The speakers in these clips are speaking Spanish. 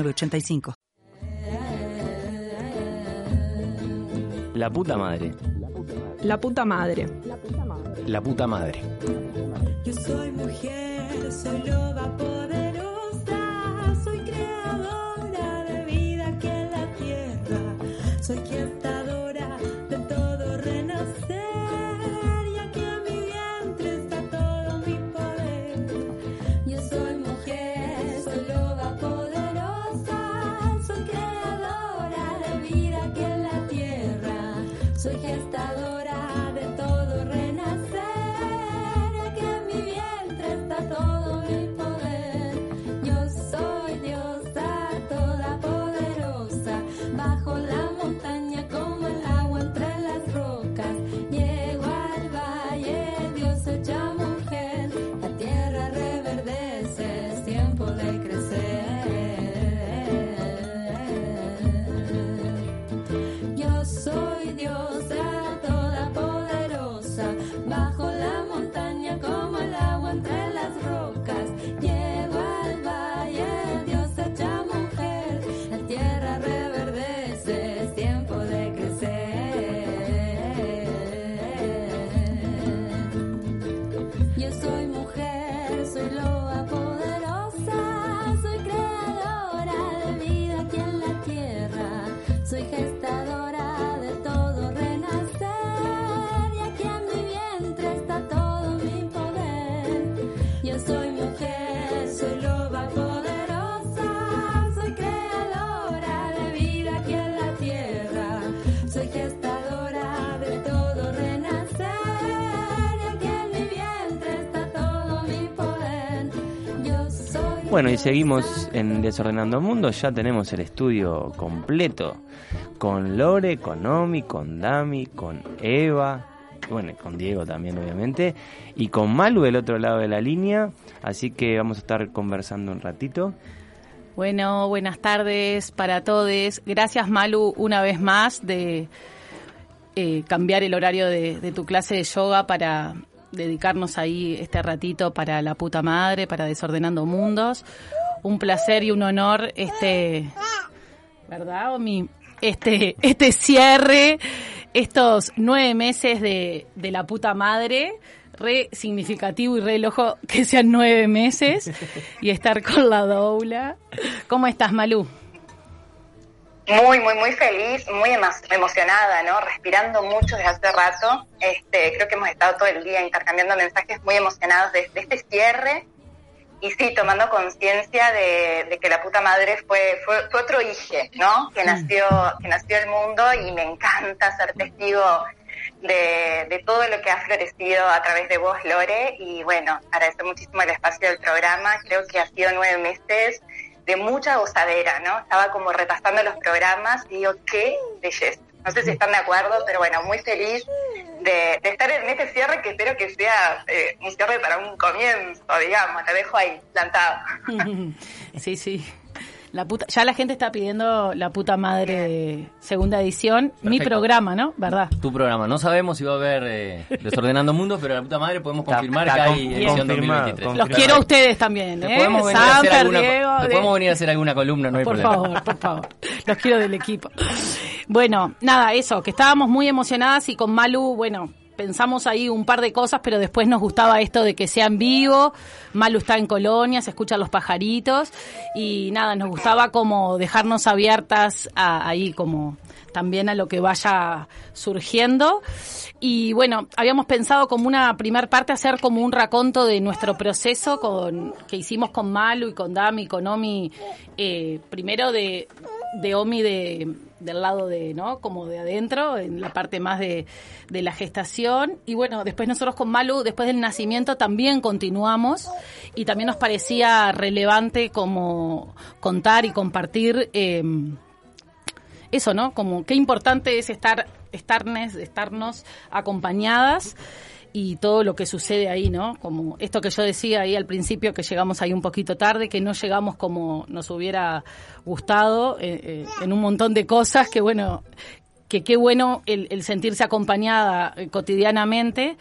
85 La puta madre. La puta madre. La puta madre. Yo soy mujer, soy loba poderosa, soy creadora de vida aquí en la tierra, soy gestadora Bueno, y seguimos en Desordenando Mundo. Ya tenemos el estudio completo. Con Lore, con Omi, con Dami, con Eva. Bueno, con Diego también, obviamente. Y con Malu del otro lado de la línea. Así que vamos a estar conversando un ratito. Bueno, buenas tardes para todos. Gracias Malu una vez más de eh, cambiar el horario de, de tu clase de yoga para dedicarnos ahí este ratito para la puta madre, para Desordenando Mundos. Un placer y un honor este, ¿verdad, Omi? Este, este cierre, estos nueve meses de, de la puta madre, re significativo y re lojo que sean nueve meses y estar con la doula. ¿Cómo estás, Malú? Muy, muy, muy feliz, muy emo- emocionada, ¿no? Respirando mucho desde hace rato. Este, creo que hemos estado todo el día intercambiando mensajes muy emocionados de, de este cierre. Y sí, tomando conciencia de, de que la puta madre fue, fue, fue otro hijo, ¿no? Que nació, que nació el mundo y me encanta ser testigo de, de todo lo que ha florecido a través de vos, Lore. Y bueno, agradecer muchísimo el espacio del programa. Creo que ha sido nueve meses de mucha gozadera, ¿no? Estaba como repasando los programas y digo, qué belleza. No sé si están de acuerdo, pero bueno, muy feliz de, de estar en este cierre que espero que sea eh, un cierre para un comienzo, digamos. Te dejo ahí, plantado. Sí, sí. La puta, ya la gente está pidiendo la puta madre segunda edición. Mi programa, ¿no? ¿Verdad? Tu programa. No sabemos si va a haber eh, Desordenando Mundos, pero la puta madre podemos confirmar está que hay con- edición confirmado, 2023. confirmado. Los quiero a ustedes también, ¿eh? podemos, venir a hacer Samper, alguna, Diego, de- podemos venir a hacer alguna columna, no hay por problema. favor, por favor. Los quiero del equipo. Bueno, nada, eso, que estábamos muy emocionadas y con Malu, bueno, pensamos ahí un par de cosas, pero después nos gustaba esto de que sea en vivo. Malu está en Colonia, se escuchan los pajaritos y nada, nos gustaba como dejarnos abiertas ahí como también a lo que vaya surgiendo. Y bueno, habíamos pensado como una primer parte hacer como un raconto de nuestro proceso con, que hicimos con Malu y con Dami con Omi, eh, primero de de Omi de, del lado de, ¿no? Como de adentro, en la parte más de, de la gestación. Y bueno, después nosotros con Malu, después del nacimiento, también continuamos. Y también nos parecía relevante como contar y compartir eh, eso, ¿no? Como qué importante es estar, estarnes, estarnos acompañadas y todo lo que sucede ahí, ¿no? Como esto que yo decía ahí al principio, que llegamos ahí un poquito tarde, que no llegamos como nos hubiera gustado eh, eh, en un montón de cosas, que bueno, que qué bueno el, el sentirse acompañada eh, cotidianamente.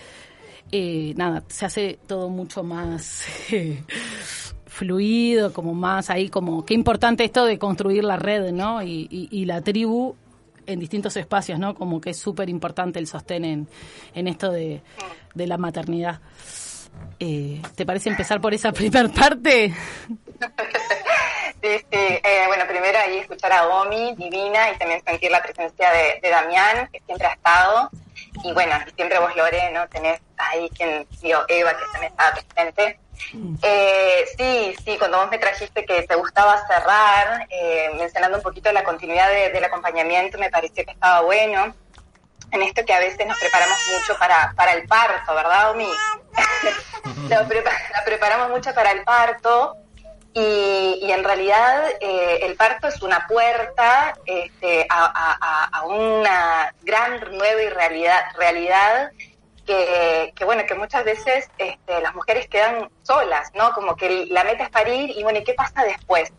Eh, nada, se hace todo mucho más fluido, como más ahí, como qué importante esto de construir la red, ¿no? Y la tribu en distintos espacios, ¿no? Como que es súper importante el sostén en, en esto de, de la maternidad. Eh, ¿Te parece empezar por esa primer parte? Sí, sí. Eh, bueno, primero ahí escuchar a Omi, divina, y también sentir la presencia de, Damián, que siempre ha estado. Y bueno, siempre vos, Lore, ¿no? Tenés ahí quien, Eva, que también estaba presente. Eh, sí, sí, cuando vos me trajiste que te gustaba cerrar, eh, mencionando un poquito la continuidad de- del acompañamiento, me pareció que estaba bueno. En esto que a veces nos preparamos mucho para, para el parto, ¿verdad, Omi? la, prepa- la preparamos mucho para el parto y, y en realidad eh, el parto es una puerta este, a, a- una gran nueva realidad, realidad que, que, bueno, que muchas veces este, las mujeres quedan solas, ¿no? Como que la meta es parir y bueno, ¿y qué pasa después?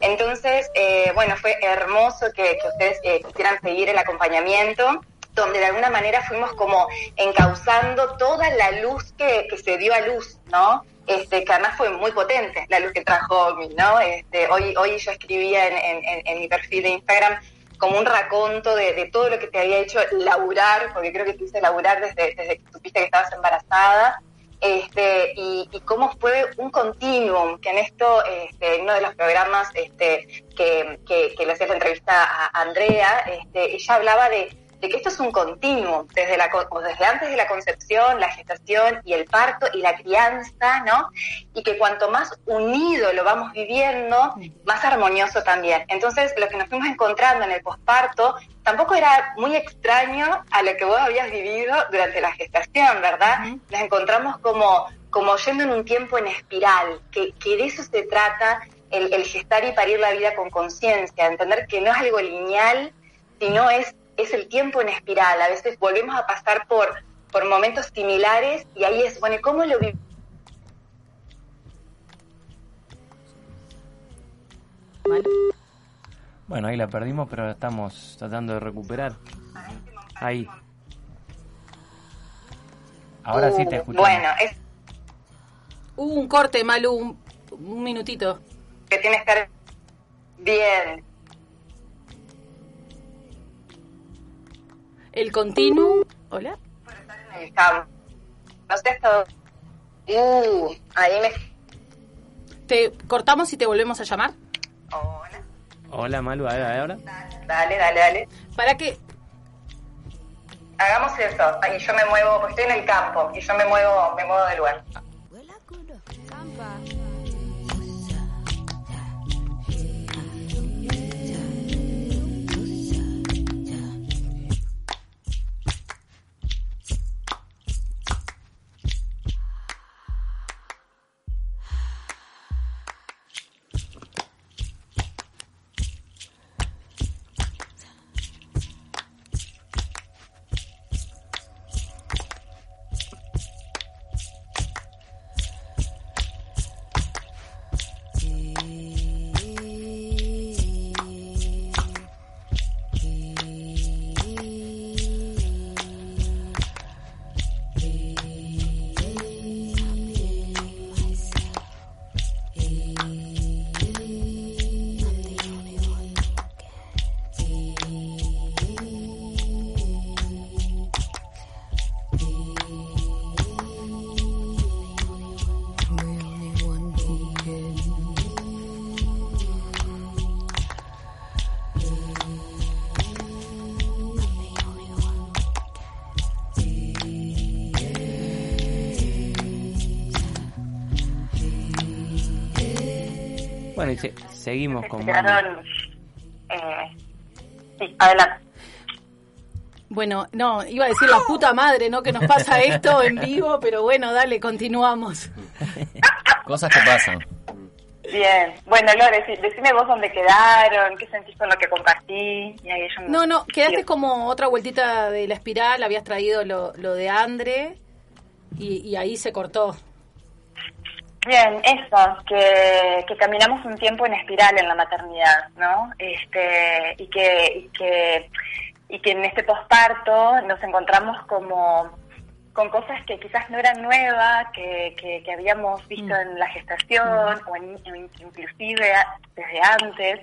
Entonces, eh, bueno, fue hermoso que, que ustedes eh, quisieran seguir el acompañamiento, donde de alguna manera fuimos como encauzando toda la luz que, que se dio a luz, ¿no? Este, que además fue muy potente la luz que trajo Omi, ¿no? Este, hoy, hoy yo escribía en, en- en- en mi perfil de Instagram como un raconto de, todo lo que te había hecho laburar, porque creo que te hice laburar desde, desde que supiste que estabas embarazada, este, y, cómo fue un continuum, que en esto, este, en uno de los programas este, que, que, que le hacía la entrevista a Andrea, este, ella hablaba de, de que esto es un continuum, desde, la, o desde antes de la concepción, la gestación y el parto y la crianza, ¿no? Y que cuanto más unido lo vamos viviendo, más armonioso también. Entonces, lo que nos fuimos encontrando en el posparto tampoco era muy extraño a lo que vos habías vivido durante la gestación, ¿verdad? Nos encontramos como, como yendo en un tiempo en espiral, que, que de eso se trata el, el gestar y parir la vida con conciencia, entender que no es algo lineal, sino es, es el tiempo en espiral. A veces volvemos a pasar por, por momentos similares y ahí es, bueno, ¿y ¿cómo lo vivimos? Bueno, ahí la perdimos, pero la estamos tratando de recuperar. Ahí. Ahora sí te escuchamos. Bueno, es Hubo un corte, Malu, un, un minutito. que tiene que estar bien. El continuum. ¿Hola? en el campo. No sé hasta Uh, ahí me... ¿Te cortamos y te volvemos a llamar? Hola. Hola, Malu, a ver, ahora. Dale, dale, dale. Para que Hagamos eso. Y yo me muevo, porque estoy en el campo, y yo me muevo, me muevo de lugar. Y se- seguimos Se con Eh, sí, adelante. Bueno, no, iba a decir la puta madre, ¿no? Que nos pasa esto en vivo, pero bueno, dale, continuamos. Cosas que pasan. Bien, bueno, Lore, decime vos dónde quedaron, qué sentís con lo que compartí. Y ahí yo me- No, no, quedaste como otra vueltita de la espiral, habías traído lo, lo de Andre y, y ahí se cortó. Bien, eso, que, que caminamos un tiempo en espiral en la maternidad, ¿no? Este, y que, y que, y que en este posparto nos encontramos como con cosas que quizás no eran nuevas, que, que, que habíamos visto en la gestación o en, inclusive desde antes,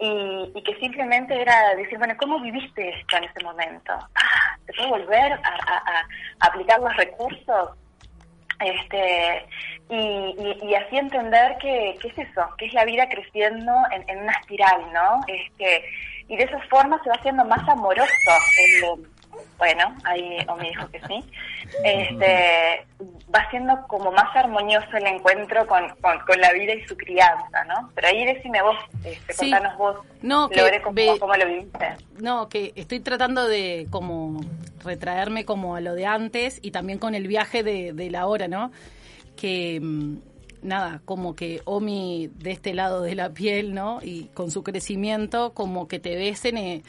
y, y que simplemente era decir, bueno, ¿cómo viviste esto en ese momento? Ah, ¿te puedo volver a, a- a aplicar los recursos? Este y, y, y así entender que, que es eso, que es la vida creciendo en, en una espiral, ¿no? Este, y de esa forma se va haciendo más amoroso. el- bueno, ahí Omi dijo que sí. Este, va siendo como más armonioso el encuentro con, con, con la vida y su crianza, ¿no? Pero ahí decime vos, este, Sí. contanos vos, No, que cómo, ve- cómo lo viviste. No, que estoy tratando de como retraerme como a lo de antes y también con el viaje de, de la hora, ¿no? Que mm, nada, como que Omi de este lado de la piel, ¿no? Y con su crecimiento, como que te ves en, eh,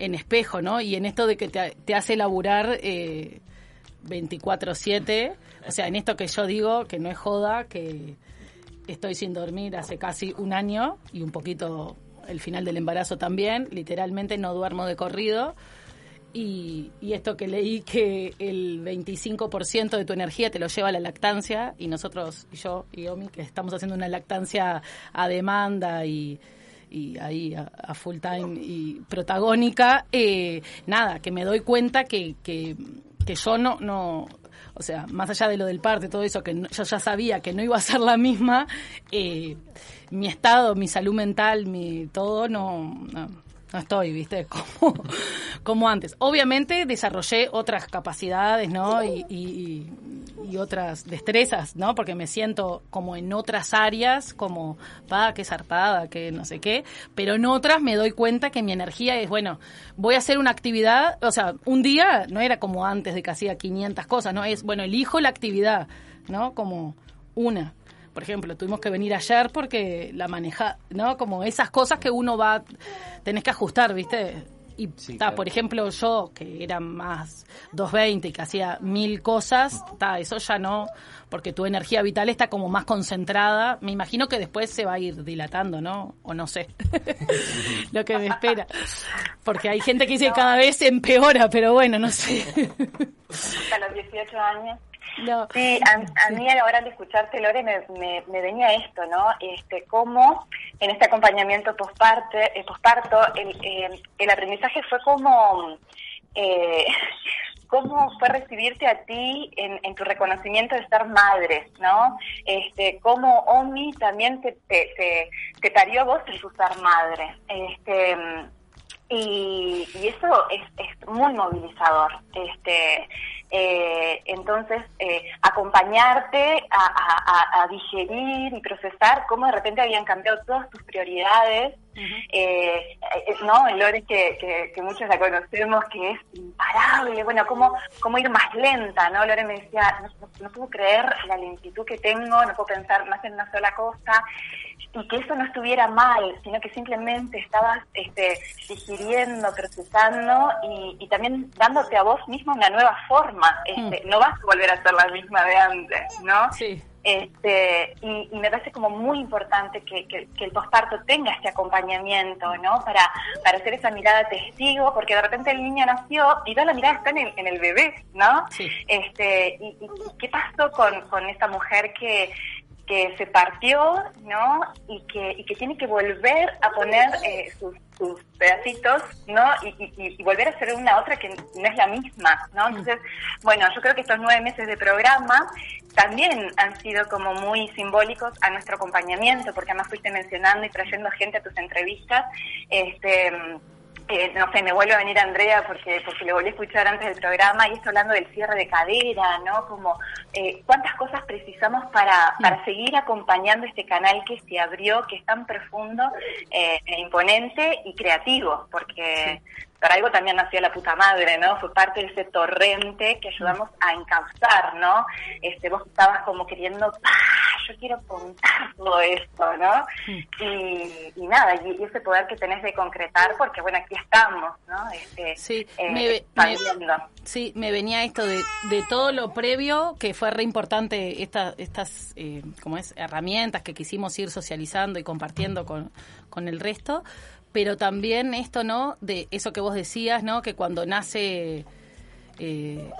en espejo, ¿no? Y en esto de que te, hace laburar eh, 24/7, o sea, en esto que yo digo, que no es joda, que estoy sin dormir hace casi un año y un poquito el final del embarazo también, literalmente no duermo de corrido. Y, y esto que leí que el 25% de tu energía te lo lleva la lactancia y nosotros, yo y Omi, que estamos haciendo una lactancia a demanda y, y ahí a, full time y protagónica, eh, nada, que me doy cuenta que, que, que yo no, no, o sea, más allá de lo del parto y todo eso, que no- yo ya sabía que no iba a ser la misma, eh, mi estado, mi salud mental, mi todo, no, no estoy, viste, como, como antes. Obviamente desarrollé otras capacidades, ¿no? Y, y- y otras destrezas, ¿no? Porque me siento como en otras áreas, como, pa, qué zarpada, que no sé qué, pero en otras me doy cuenta que mi energía es, bueno, voy a hacer una actividad, o sea, un día no era como antes de que hacía 500 cosas, ¿no? Es, bueno, elijo la actividad, ¿no? Como una. Por ejemplo, tuvimos que venir ayer porque la maneja, ¿no? Como esas cosas que uno va, tenés que ajustar, ¿viste? Y Sí, ta, claro. por ejemplo, yo que era más 220 y que hacía mil cosas, ta, eso ya no, porque tu energía vital está como más concentrada. Me imagino que después se va a ir dilatando, ¿no? O no sé. Lo que me espera. Porque hay gente que dice que cada vez empeora, pero bueno, no sé. Hasta los 18 años. No. Sí, a, a mí a la hora de escucharte, Lore, me, me, me venía esto, ¿no? Este, cómo en este acompañamiento posparte, eh, posparto, el, eh, el aprendizaje fue como, eh, cómo fue recibirte a ti en, en tu reconocimiento de ser madre, ¿no? Este, cómo Omi también te, te, te, te parió a vos en tu ser madre. Este, y, y eso es, es muy movilizador. Este, eh, entonces, eh, acompañarte a, a- a- digerir y procesar cómo de repente habían cambiado todas tus prioridades. Eh, eh, no, Lore, que, que, que muchos la conocemos, que es imparable. Bueno, cómo, cómo ir más lenta, ¿no? Lore me decía, no, no- no puedo creer la lentitud que tengo, no puedo pensar más en una sola cosa y que eso no estuviera mal, sino que simplemente estabas este, digiriendo, procesando y, y también dándote a vos misma una nueva forma. Este, No vas a volver a ser la misma de antes, ¿no? Sí. Este, y, y me parece como muy importante que, que- que el posparto tenga este acompañamiento, ¿no? Para, para hacer esa mirada testigo, porque de repente el niño nació y toda la mirada está en el, en el bebé, ¿no? Sí. Este, y, y- y qué pasó con, con esta mujer que, que se partió, ¿no? Y que, y que tiene que volver a poner eh, sus, sus pedacitos, ¿no? Y, y- y volver a ser una otra que no es la misma, ¿no? Entonces, bueno, yo creo que estos nueve meses de programa también han sido como muy simbólicos a nuestro acompañamiento, porque además fuiste mencionando y trayendo gente a tus entrevistas, este eh, no sé, me vuelve a venir Andrea porque porque lo volví a escuchar antes del programa y esto hablando del cierre de cadera, ¿no? Como eh, cuántas cosas precisamos para, para seguir acompañando este canal que se abrió, que es tan profundo, eh, e imponente y creativo, porque por algo también nació la puta madre, ¿no? Fue parte de ese torrente que ayudamos a encauzar, ¿no? Este, vos estabas como queriendo, ¡ah! yo quiero contar todo esto, ¿no? Y, y nada, y, ese poder que tenés de concretar, porque bueno, aquí estamos, ¿no? Este, Sí, eh, me, me- sí, me venía esto de, de todo lo previo, que fue re importante esta, estas eh, como es, herramientas que quisimos ir socializando y compartiendo con, con el resto, pero también esto, ¿no? De eso que vos decías, ¿no? Que cuando nace eh,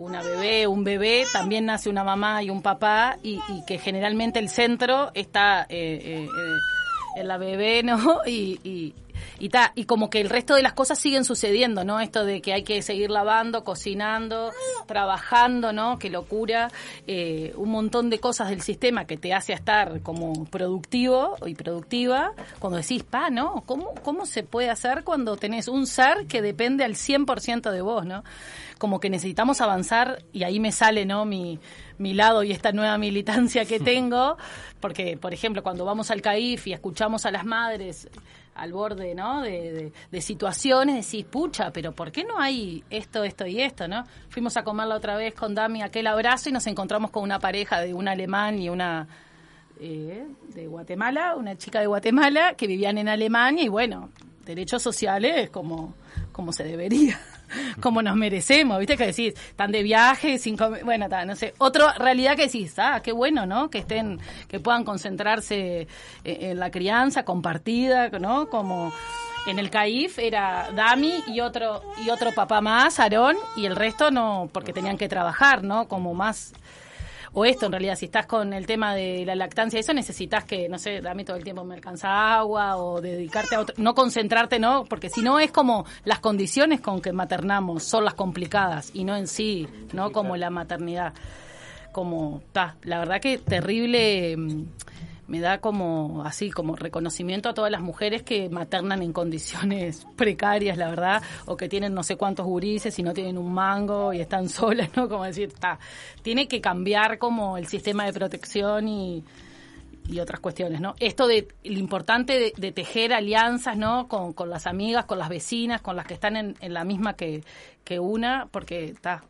una bebé, un bebé, también nace una mamá y un papá, y, y que generalmente el centro está eh, eh, eh, en la bebé, ¿no? Y, y, y, ta, y como que el resto de las cosas siguen sucediendo, ¿no? Esto de que hay que seguir lavando, cocinando, trabajando, ¿no? Qué locura. Eh, un montón de cosas del sistema que te hace estar como productivo y productiva. Cuando decís, pa, ¿no? ¿Cómo, ¿Cómo se puede hacer cuando tenés un ser que depende al 100% de vos, ¿no? Como que necesitamos avanzar y ahí me sale, ¿no? Mi, mi lado y esta nueva militancia que tengo, porque, por ejemplo, cuando vamos al CAIF y escuchamos a las madres al borde, ¿no? De, de- de situaciones, decís, pucha, pero ¿por qué no hay esto, esto y esto, no? Fuimos a comer la otra vez con Dami aquel abrazo y nos encontramos con una pareja de un alemán y una eh, de Guatemala, una chica de Guatemala que vivían en Alemania y bueno, derechos sociales como, como se debería, como nos merecemos, ¿viste? Que decís, están de viaje, sin bueno, no sé, otra realidad que decís, ah, qué bueno, ¿no? Que estén, que puedan concentrarse eh, en la crianza compartida, ¿no? Como en el CAIF era Dami y otro y otro papá más, Aarón, y el resto no, porque tenían que trabajar, ¿no? Como más o esto en realidad, si estás con el tema de la lactancia, eso necesitas que, no sé, dame todo el tiempo me alcanza agua o dedicarte a otro, no concentrarte, ¿no? Porque si no es como las condiciones con que maternamos son las complicadas y no en sí, ¿no? Como la maternidad. Como, ta, la verdad que terrible, mm, me da como así, como reconocimiento a todas las mujeres que maternan en condiciones precarias, la verdad, o que tienen no sé cuántos gurises y no tienen un mango y están solas, ¿no? Como decir, está, tiene que cambiar como el sistema de protección y, y otras cuestiones, ¿no? Esto de lo importante de, de tejer alianzas, ¿no? Con, con las amigas, con las vecinas, con las que están en, en la misma que, que una, porque está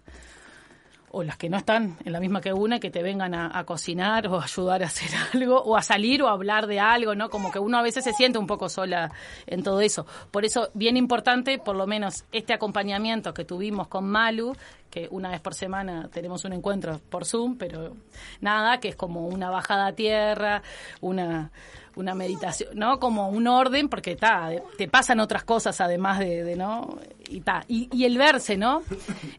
o las que no están en la misma que una, que te vengan a, a cocinar o ayudar a hacer algo, o a salir o a hablar de algo, ¿no? Como que uno a veces se siente un poco sola en todo eso. Por eso, bien importante, por lo menos, este acompañamiento que tuvimos con Malu, que una vez por semana tenemos un encuentro por Zoom, pero nada, que es como una bajada a tierra, una una meditación, ¿no? Como un orden, porque ta, te pasan otras cosas además de, de, ¿no? Y, ta, y, y el verse, ¿no?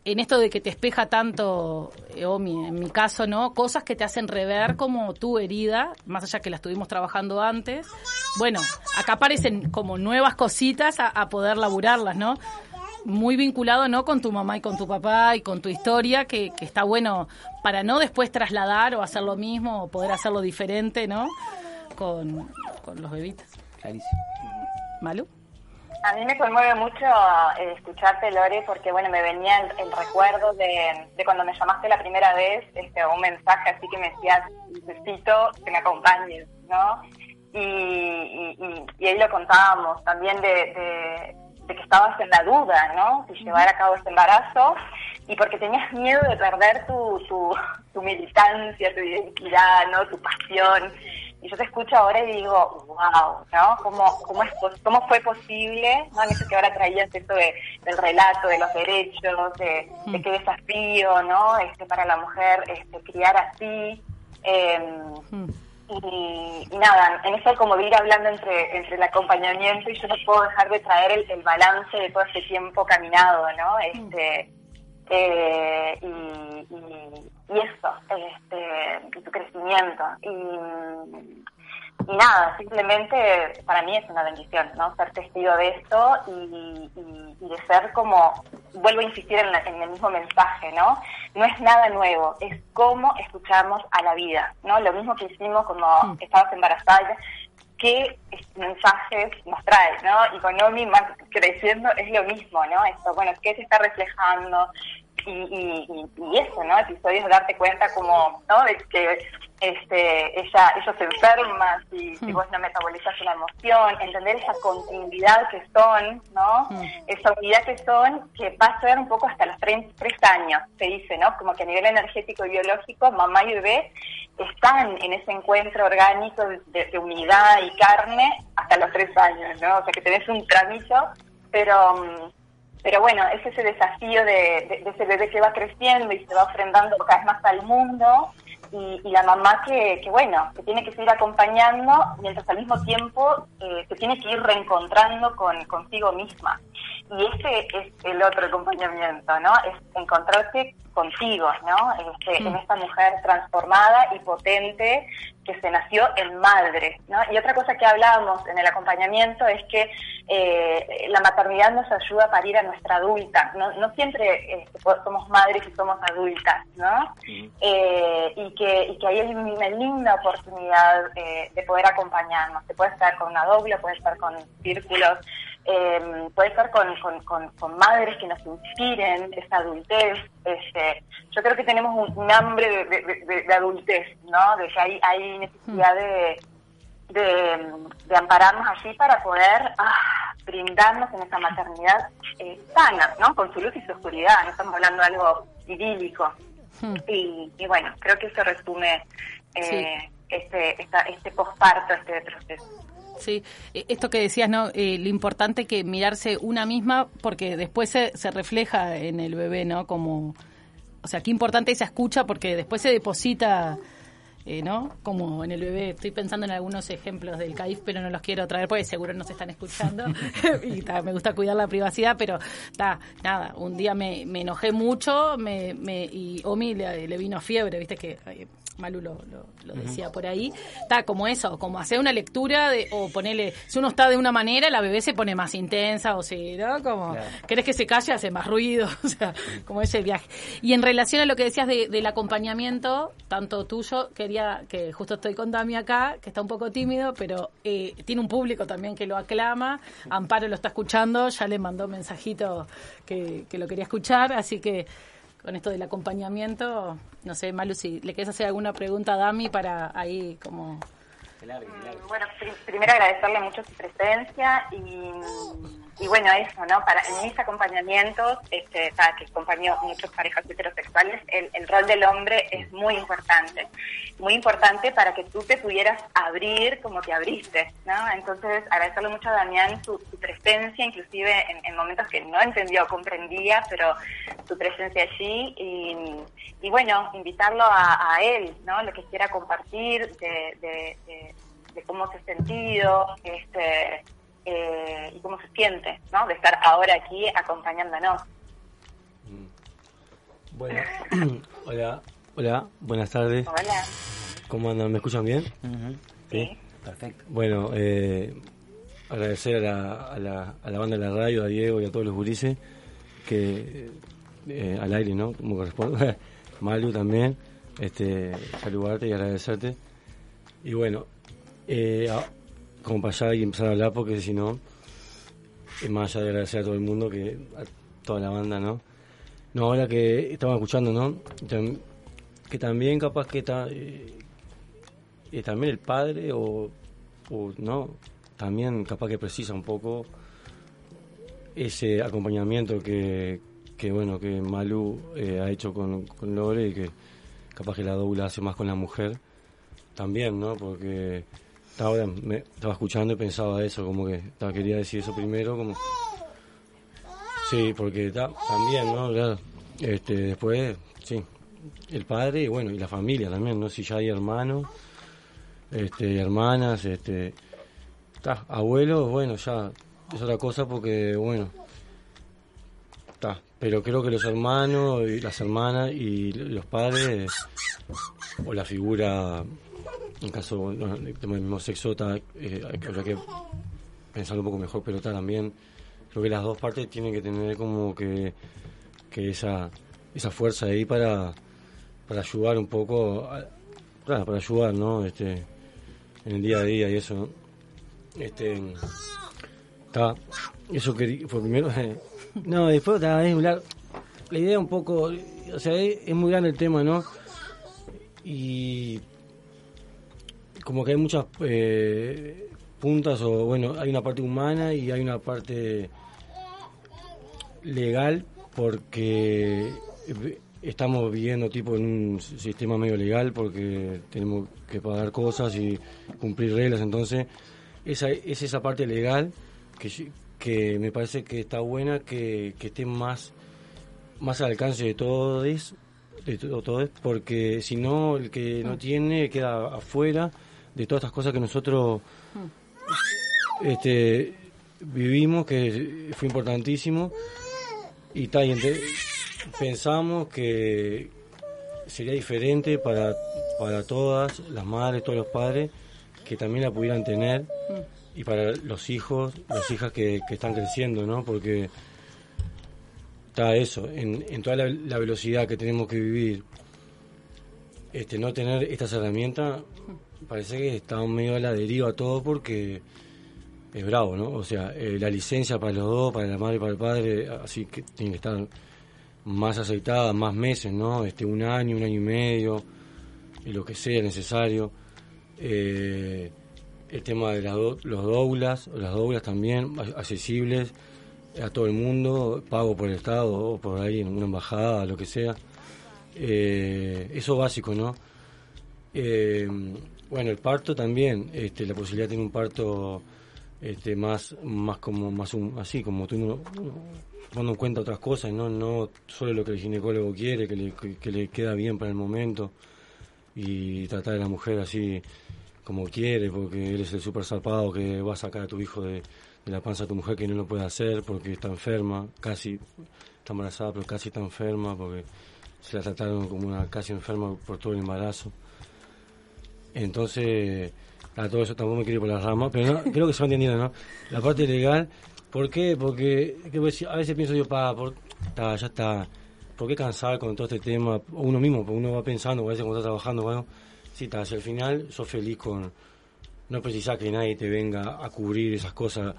En esto de que te espeja tanto, eh, Omi, en mi caso, ¿no? Cosas que te hacen rever como tu herida, más allá que la estuvimos trabajando antes. Bueno, acá aparecen como nuevas cositas a, a poder laburarlas, ¿no? Muy vinculado no con tu mamá y con tu papá y con tu historia que, que está bueno para no después trasladar o hacer lo mismo o poder hacerlo diferente no con, con los bebitos Clarísimo. Malu A mí me conmueve mucho eh, escucharte, Lore, porque bueno, me venía el, el recuerdo de, de cuando me llamaste la primera vez, este, un mensaje así que me decías, necesito que me acompañes, ¿no? Y, y, y- y ahí lo contábamos también de, de- de que estabas en la duda, ¿no? Si llevar a cabo este embarazo y porque tenías miedo de perder tu, tu, tu militancia, tu identidad, ¿no? Tu pasión. Y yo te escucho ahora y digo, wow, ¿no? ¿Cómo, cómo, es, cómo fue posible? ¿no? En eso que ahora traías esto de, del relato, de los derechos, de, de qué desafío, ¿no? Este, para la mujer, este, criar así. em, Mm. Y, nada, en eso como de ir hablando entre, entre el acompañamiento y yo no puedo dejar de traer el, balance de todo este tiempo caminado, ¿no? Este, eh, y, y, y eso, este, tu crecimiento. Y, y nada, simplemente para mí es una bendición, ¿no? Ser testigo de esto y, y- y de ser como, vuelvo a insistir en, la- en el mismo mensaje, ¿no? No es nada nuevo, es cómo escuchamos a la vida, ¿no? Lo mismo que hicimos cuando estabas embarazada, qué mensajes nos trae, ¿no? Y con Omi más creciendo es lo mismo, ¿no? Esto, bueno, qué se está reflejando, y, y, y, eso, ¿no? Episodios darte cuenta como, ¿no? De que este, ella, ella se enferma si, si vos no metabolizas una emoción, entender esa continuidad que son, ¿no? Esa unidad que son, que va a ser un poco hasta los tres, tres años, se dice, ¿no? Como que a nivel energético y biológico, mamá y bebé están en ese encuentro orgánico de, de unidad y carne hasta los tres años, ¿no? O sea que tenés un tramillo, pero pero bueno, es ese desafío de, de, de, ese bebé que va creciendo y se va ofrendando cada vez más al mundo y, y la mamá que, que, bueno, que tiene que seguir acompañando mientras al mismo tiempo eh, se tiene que ir reencontrando con consigo misma. Y ese es el otro acompañamiento, ¿no? Es encontrarte contigo, ¿no? Este, En esta mujer transformada y potente que se nació en madre, ¿no? Y otra cosa que hablábamos en el acompañamiento es que eh, la maternidad nos ayuda a parir a nuestra adulta, no, no siempre eh, somos madres y somos adultas, ¿no? Eh, y, que, y que ahí hay una linda oportunidad eh, de poder acompañarnos, se puede estar con una doble, puede estar con círculos, eh, puede estar con, con, con, con, madres que nos inspiren esa adultez. Este, yo creo que tenemos un, un hambre de, de, de, de, adultez, ¿no? De que hay, hay necesidad de, de, ampararnos allí para poder ah, brindarnos en esa maternidad eh, sana, ¿no? Con su luz y su oscuridad. No estamos hablando de algo idílico. Hmm. Y, y, bueno, creo que eso resume eh, sí. este, esta, este posparto, este proceso. Sí, esto que decías, ¿no? Eh, lo importante que mirarse una misma, porque después se, se, refleja en el bebé, ¿no? Como, o sea, qué importante esa escucha, porque después se deposita, eh, ¿no? Como en el bebé. Estoy pensando en algunos ejemplos del CAIF, pero no los quiero traer porque seguro no se están escuchando. y ta, me gusta cuidar la privacidad, pero ta, nada, un día me, me enojé mucho me, me, y Omi le, le, vino fiebre, viste que Malu lo, lo, lo decía uh -huh. por ahí, está como eso, como hacer una lectura de, o ponerle, si uno está de una manera, la bebé se pone más intensa, o si, ¿no? Como, claro. querés que se calle, hace más ruido, o sea, como ese viaje. Y en relación a lo que decías de, del acompañamiento, tanto tuyo, quería, que justo estoy con Dami acá, que está un poco tímido, pero eh, tiene un público también que lo aclama, Amparo lo está escuchando, ya le mandó mensajito que, que lo quería escuchar, así que con esto del acompañamiento, no sé, Malu, si le quieres hacer alguna pregunta a Dami para ahí como... Bueno, pr primero agradecerle mucho su presencia y, y bueno, eso, ¿no? Para en mis acompañamientos, este, sabes que acompaño muchas parejas heterosexuales, el, el rol del hombre es muy importante, muy importante para que tú te pudieras abrir como te abriste, ¿no? Entonces, agradecerle mucho a Damián su, presencia, inclusive en, en, momentos que no entendía o comprendía, pero su presencia allí y, y bueno, invitarlo a, a, él, ¿no? Lo que quiera compartir de, de, de, de cómo se ha sentido, este eh, y cómo se siente, ¿no? De estar ahora aquí acompañándonos. Bueno, hola, hola, buenas tardes. Hola. ¿Cómo andan? ¿Me escuchan bien? Uh -huh. ¿Sí? ¿Sí? Perfecto. Bueno, eh, agradecer a la, a, la, a la, banda de la radio, a Diego y a todos los gurises, que eh, al aire, ¿no? Como corresponde. Malu también, este, saludarte y agradecerte. Y bueno, eh, como para allá y empezar a hablar porque si no, es más allá de agradecer a todo el mundo, que a toda la banda, ¿no? No, ahora que estamos escuchando, ¿no? Que también capaz que está, eh, eh, también el padre o, o, no, también capaz que precisa un poco ese acompañamiento que, que bueno, que Malu eh, ha hecho con, con Lore y que capaz que la doula hace más con la mujer también, ¿no? Porque ahora me estaba escuchando y pensaba eso, como que ta, quería decir eso primero, como sí, porque ta, también, ¿no? Este, después, sí, el padre y bueno, y la familia también, ¿no? Si ya hay hermanos, este, hermanas, este, abuelos, bueno, ya es otra cosa porque, bueno, ta, pero creo que los hermanos y las hermanas y los padres o la figura en caso no, del mismo sexo ta, eh, habrá que pensarlo un poco mejor, pero ta, también creo que las dos partes tienen que tener como que, que esa esa fuerza ahí para para ayudar un poco claro, para ayudar no este en el día a día y eso ¿no? Este, está, eso que fue primero. no, después está, es hablar. La idea un poco, o sea, es, es muy grande el tema, ¿no? Y como que hay muchas eh, puntas, o bueno, hay una parte humana y hay una parte legal, porque estamos viviendo tipo en un sistema medio legal, porque tenemos que pagar cosas y cumplir reglas, entonces esa es esa parte legal que, que me parece que está buena, que, que esté más, más al alcance de todos, de to- todos, porque si no, el que no tiene queda afuera de todas estas cosas que nosotros este, vivimos, que fue importantísimo, y, ta, y ente- pensamos que sería diferente para, para todas las madres, todos los padres, que también la pudieran tener, y para los hijos, las hijas que, que están creciendo, ¿no? Porque está eso, en, en toda la, la velocidad que tenemos que vivir, este, no tener estas herramientas, parece que está medio a la deriva todo porque es bravo, ¿no? O sea, eh, la licencia para los dos, para la madre y para el padre, así que tiene que estar más aceitada, más meses, ¿no? Este, un año, un año y medio, y lo que sea necesario. Eh, el tema de las do- los doulas, las doulas también, accesibles a todo el mundo, pago por el Estado o por ahí en una embajada, lo que sea. Eh, eso básico, ¿no? Eh, bueno, el parto también, este, la posibilidad de tener un parto este, más, más como, más un- así, como tú no, tomando en cuenta otras cosas, no, no solo lo que el ginecólogo quiere, que le, que, que le queda bien para el momento y tratar a la mujer así como quiere, porque él es el super zarpado que va a sacar a tu hijo de, de la panza a tu mujer que no lo puede hacer porque está enferma, casi está embarazada, pero casi está enferma porque se la trataron como una casi enferma por todo el embarazo. Entonces, a todo eso tampoco me quiero ir por las ramas, pero no, creo que se va entendiendo, ¿no? La parte legal, ¿por qué? Porque a veces pienso yo, pa, por, ta, ya está, ¿por qué cansar con todo este tema? Uno mismo, porque uno va pensando, a veces cuando está trabajando, bueno, sí, ta, si al final sos feliz con, no precisás que nadie te venga a cubrir esas cosas,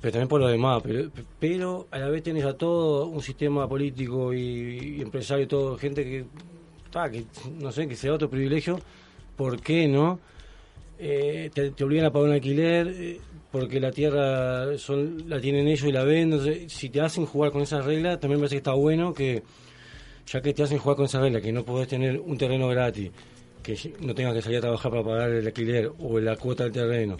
pero también por lo demás, pero, pero a la vez tienes a todo un sistema político y, y empresario, todo, gente que, ta, que no sé, que sea otro privilegio, ¿por qué no? Eh, te, te obligan a pagar un alquiler eh, porque la tierra son, la tienen ellos y la ven, entonces si te hacen jugar con esas reglas, también me parece que está bueno que, ya que te hacen jugar con esas reglas, que no podés tener un terreno gratis, que no tengas que salir a trabajar para pagar el alquiler o la cuota del terreno,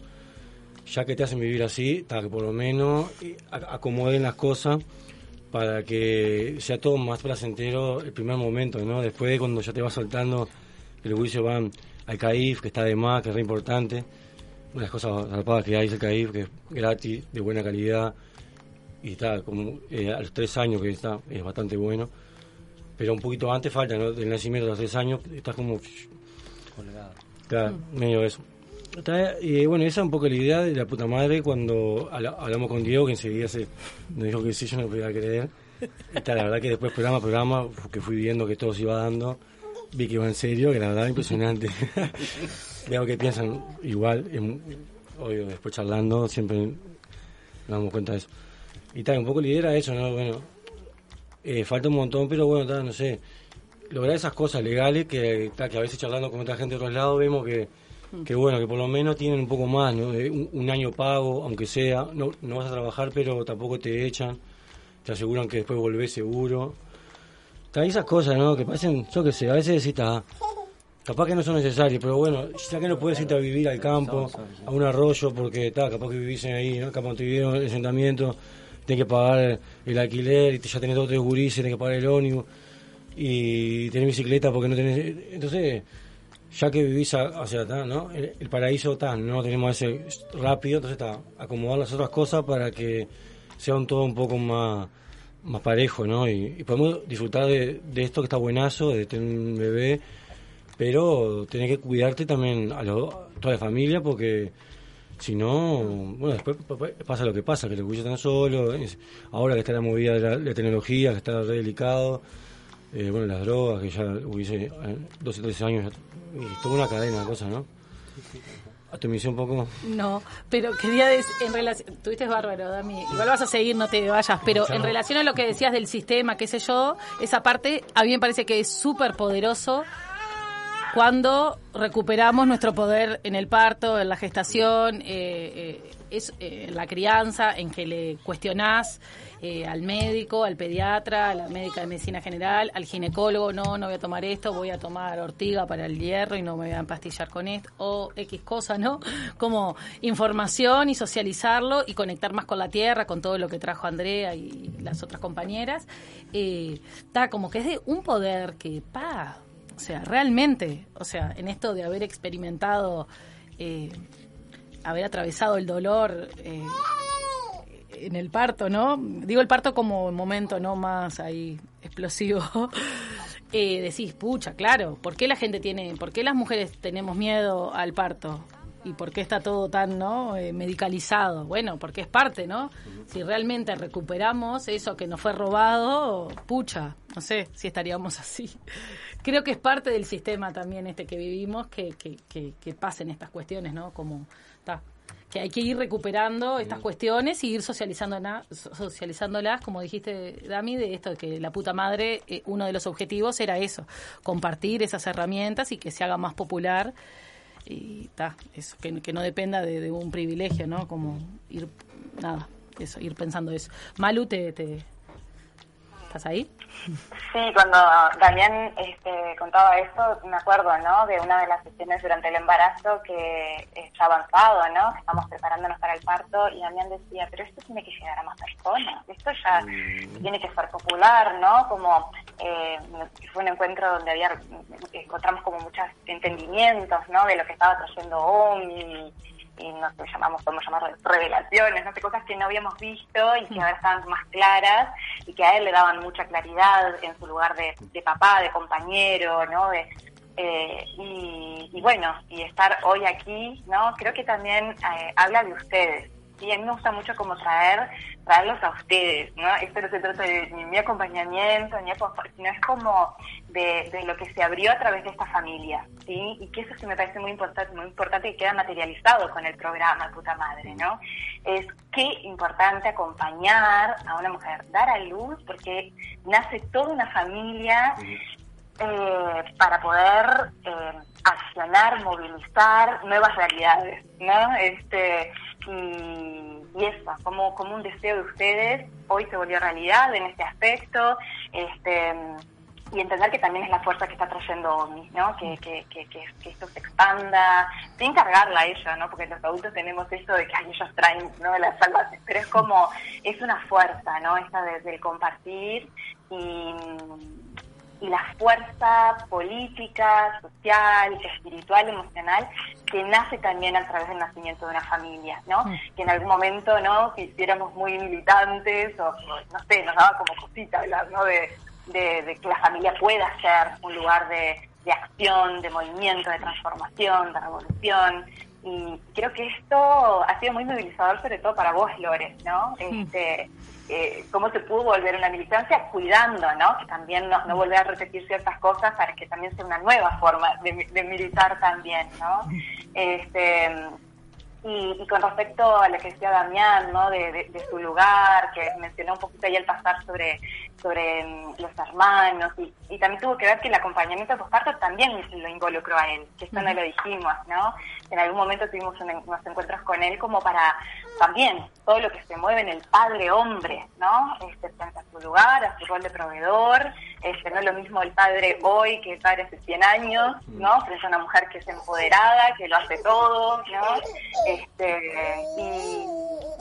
ya que te hacen vivir así, para que por lo menos eh, acomoden las cosas para que sea todo más placentero el primer momento, ¿no? Después cuando ya te vas saltando, que los juicios van al CAIF, que está de más, que es re importante, una de las cosas zarpadas que hay es el CAIF, que es gratis, de buena calidad, y está como eh, a los tres años que está, es bastante bueno, pero un poquito antes falta, ¿no? Del nacimiento de los tres años, estás como Claro, medio eso. Y bueno, esa es un poco la idea de la puta madre cuando habla- hablamos con Diego, que enseguida se nos dijo que sí, yo no podía creer. Está, la verdad que después programa a programa, que fui viendo que todo se iba dando, vi que iba en serio, que la verdad impresionante. Veo que piensan igual, obvio, después charlando, siempre nos damos cuenta de eso. Y tal, un poco la idea era eso, ¿no? Bueno, eh, falta un montón, pero bueno, ta, no sé, lograr esas cosas legales que, a veces charlando con otra gente de otros lados vemos que, que bueno, que por lo menos tienen un poco más, ¿no? Un, un año pago, aunque sea, no, no vas a trabajar, pero tampoco te echan, te aseguran que después volvés seguro. Esas cosas, ¿no? Que parecen, yo qué sé, a veces decís, ta, capaz que no son necesarias, pero bueno, ya que no puedes irte a vivir al campo, a un arroyo, porque ta, capaz que vivís ahí, ¿no? Capaz que vivís en el asentamiento, tenés que pagar el alquiler y te- ya tenés dos tres gurises, tenés que pagar el ónibus y tenés bicicleta porque no tenés... Entonces, ya que vivís, a- o sea, está, ¿no? El, el paraíso está, no tenemos ese rápido, entonces está, acomodar las otras cosas para que sea un todo un poco más, más parejo, ¿no? Y, podemos disfrutar de, de esto que está buenazo, de tener un bebé, pero tenés que cuidarte también a, lo- a toda la familia porque si no, bueno, después pa- pa- pasa lo que pasa, que los cuchillos están solos, es- ahora que está la movida de la, tecnología, que está re delicado, eh, bueno, las drogas, que ya hubiese eh, 12, 13 años, ya- y toda una cadena de cosas, ¿no? Un poco. No, pero quería decir, en relación, tuviste bárbaro, Dami, igual vas a seguir, no te vayas, pero en relación a lo que decías del sistema, qué sé yo, esa parte a mí me parece que es súper poderoso cuando recuperamos nuestro poder en el parto, en la gestación, eh, eh, es, eh, la crianza, en que le cuestionás eh, al médico, al pediatra, a la médica de medicina general, al ginecólogo, no, no voy a tomar esto, voy a tomar ortiga para el hierro y no me voy a empastillar con esto, o X cosa, ¿no? Como información y socializarlo y conectar más con la tierra, con todo lo que trajo Andrea y las otras compañeras. Está como que es de un poder que, pa, o sea, realmente, o sea, en esto de haber experimentado, eh, haber atravesado el dolor eh, en el parto, ¿no? Digo el parto como momento, ¿no? Más ahí explosivo. eh, decís, pucha, claro, ¿por qué la gente tiene, por qué las mujeres tenemos miedo al parto? ¿Y por qué está todo tan no eh, medicalizado? Bueno, porque es parte, ¿no? Si realmente recuperamos eso que nos fue robado, pucha, no sé si estaríamos así. Creo que es parte del sistema también este que vivimos que, que, que, que pasen estas cuestiones, ¿no? Como, ta, que hay que ir recuperando estas cuestiones y ir socializando socializándolas, como dijiste, Dami, de esto de que la puta madre, eh, uno de los objetivos era eso, compartir esas herramientas y que se haga más popular y ta, eso, que, que no dependa de, de, un privilegio, ¿no? Como ir, nada, eso, ir pensando eso. Malu, te, te ¿estás ahí? Sí, cuando Damián este, contaba eso, me acuerdo, ¿no? De una de las sesiones durante el embarazo que está avanzado, ¿no? Estamos preparándonos para el parto y Damián decía, pero esto tiene que llegar a más personas, esto ya mm. tiene que ser popular, ¿no? Como eh, fue un encuentro donde había encontramos como muchos entendimientos, ¿no? De lo que estaba trayendo OMI y no sé, llamamos, podemos llamar revelaciones, no sé, cosas que no habíamos visto y que ahora estaban más claras y que a él le daban mucha claridad en su lugar de, de papá, de compañero, ¿no? De, eh, y, y, bueno, y estar hoy aquí, ¿no? Creo que también eh, habla de ustedes, y a mí me gusta mucho como traer, traerlos a ustedes, ¿no? Esto no se trata de mi acompañamiento, ni sino es como de, de, lo que se abrió a través de esta familia, ¿sí? Y que eso sí me parece muy importante, muy importante y queda materializado con el programa Puta Madre, ¿no? Es qué importante acompañar a una mujer, dar a luz, porque nace toda una familia eh, para poder eh, accionar, movilizar nuevas realidades, ¿no? Este, y, y eso, como, como un deseo de ustedes, hoy se volvió realidad en este aspecto, este, y entender que también es la fuerza que está trayendo OMI, ¿no? Que, que, que, que, esto se expanda, sin cargarla a ella, ¿no? Porque los adultos tenemos eso de que ellos traen, ¿no? La salvación, pero es como, es una fuerza, ¿no? Esta de, del compartir y y la fuerza política, social, espiritual, emocional que nace también a través del nacimiento de una familia, ¿no? Mm. Que en algún momento, ¿no? Si hiciéramos muy militantes o, no sé, nos daba como cosita hablar, ¿no? De, de, de, que la familia pueda ser un lugar de, de acción, de movimiento, de transformación, de revolución. Y creo que esto ha sido muy movilizador, sobre todo para vos, Lores, ¿no? Este, eh, cómo se pudo volver una militancia cuidando, ¿no? Que también no, no, volver a repetir ciertas cosas para que también sea una nueva forma de, de militar también, ¿no? Este, y, y, con respecto a lo que decía Damián, ¿no? De, de, de, su lugar, que mencionó un poquito ahí el pasar sobre, sobre um, los hermanos, y, y, también tuvo que ver que el acompañamiento de posparto también lo involucró a él, que esto no lo dijimos, ¿no? En algún momento tuvimos un, unos encuentros con él como para también todo lo que se mueve en el padre hombre, ¿no? Este, frente a su lugar, a su rol de proveedor, este, no es lo mismo el padre hoy que el padre hace 100 años, ¿no? Frente a una mujer que es empoderada, que lo hace todo, ¿no? Este, y,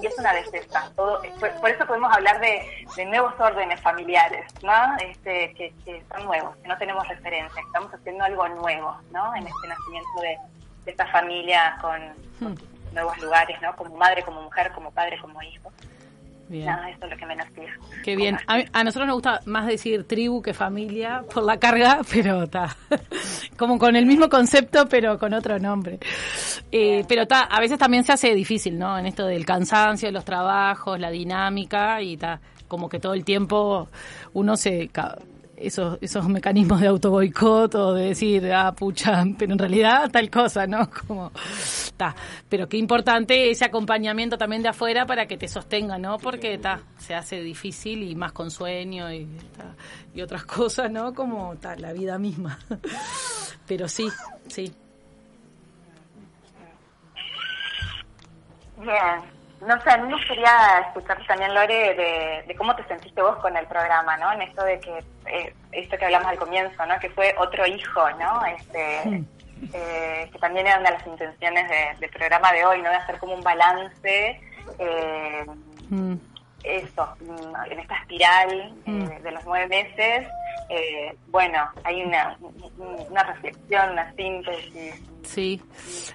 y es una belleza. Todo, por, por, eso podemos hablar de, de, nuevos órdenes familiares, ¿no? Este, que, que son nuevos, que no tenemos referencia, estamos haciendo algo nuevo, ¿no? En este nacimiento de, de esta familia con, con hmm nuevos lugares, ¿no? Como madre, como mujer, como padre, como hijo. Bien. Nada, eso es lo que me nació. Qué bien. A, a, nosotros nos gusta más decir tribu que familia por la carga, pero está. Como con el mismo concepto, pero con otro nombre. Eh, pero está, a veces también se hace difícil, ¿no? En esto del cansancio, los trabajos, la dinámica y está. Como que todo el tiempo uno se esos, esos mecanismos de autoboicot o de decir, ah, pucha, pero en realidad tal cosa, ¿no? Como, está. Pero qué importante ese acompañamiento también de afuera para que te sostenga, ¿no? Porque está, se hace difícil y más con sueño y, y otras cosas, ¿no? Como ta, la vida misma. Pero sí, sí. Bien. No sé, a mí me gustaría escucharte también, Lore, de, de cómo te sentiste vos con el programa, ¿no? En esto de que, eh, esto que hablamos al comienzo, ¿no? Que fue otro hijo, ¿no? Este, eh, que también era una de las intenciones de- del programa de hoy, ¿no? De hacer como un balance, eh, Mm. Eso, mm, en esta espiral eh, de los nueve meses, eh, bueno, hay una, una reflexión, una síntesis, Sí.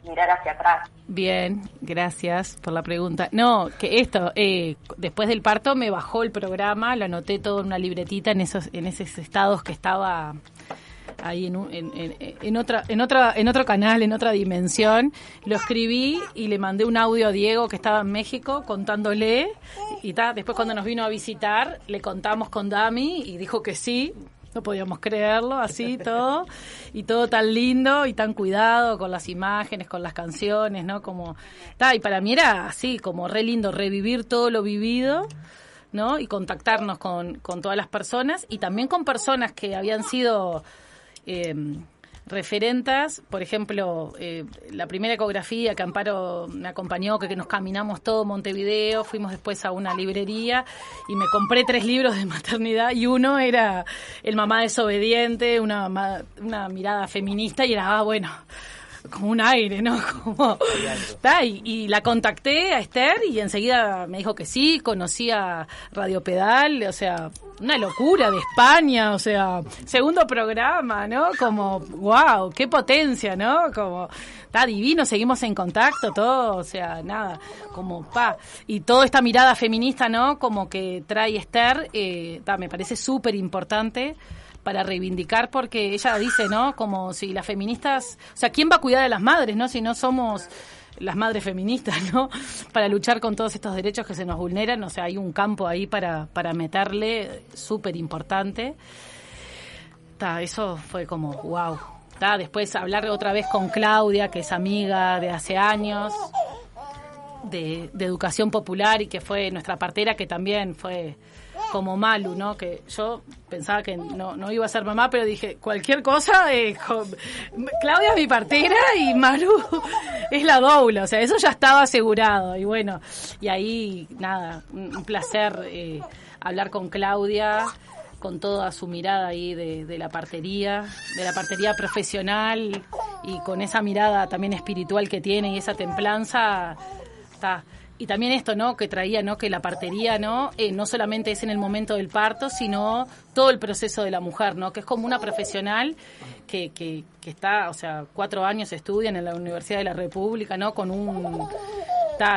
mirar hacia atrás. Bien, gracias por la pregunta. No, que esto, eh, después del parto me bajó el programa, lo anoté todo en una libretita en esos, en esos estados que estaba ahí en, un- en, en- en otra, en otra, en otro canal, en otra dimensión. Lo escribí y le mandé un audio a Diego que estaba en México contándole y ta, después cuando nos vino a visitar le contamos con Dami y dijo que sí. No podíamos creerlo, así todo, y todo tan lindo y tan cuidado con las imágenes, con las canciones, ¿no? Como, ta, y para mí era así, como re lindo revivir todo lo vivido, ¿no? Y contactarnos con, con todas las personas y también con personas que habían sido eh, referentas, por ejemplo, eh, la primera ecografía que Amparo me acompañó, que, que nos caminamos todo Montevideo, fuimos después a una librería y me compré tres libros de maternidad y uno era El mamá desobediente, una, una mirada feminista y era, ah, bueno, como un aire, ¿no? Como, Ta, y, la contacté a Esther y enseguida me dijo que sí, conocía Radio Pedal, o sea, una locura de España, o sea, segundo programa, ¿no? Como, wow, qué potencia, ¿no? Como, está divino, seguimos en contacto, todo, o sea, nada, como, pa, y toda esta mirada feminista, ¿no? Como que trae Esther, eh, me parece súper importante para reivindicar porque ella dice, ¿no? Como si las feministas, o sea, ¿quién va a cuidar a las madres, no? Si no somos las madres feministas, ¿no? Para luchar con todos estos derechos que se nos vulneran, o sea, hay un campo ahí para, para meterle súper importante. Ta, eso fue como, wow. Ta, después hablar otra vez con Claudia, que es amiga de hace años, de, de educación popular y que fue nuestra partera, que también fue como Malu, ¿no? Que yo pensaba que no, no iba a ser mamá, pero dije, cualquier cosa, eh, Claudia es mi partera y Malu es la doula, o sea, eso ya estaba asegurado. Y bueno, y ahí, nada, un un placer eh, hablar con Claudia, con toda su mirada ahí de, de la partería, de la partería profesional y con esa mirada también espiritual que tiene y esa templanza, está. Y también esto, ¿no? Que traía, ¿no? Que la partería, ¿no? Eh, no solamente es en el momento del parto, sino todo el proceso de la mujer, ¿no? Que es como una profesional que, que, que está, o sea, cuatro años estudian en la Universidad de la República, ¿no? Con un...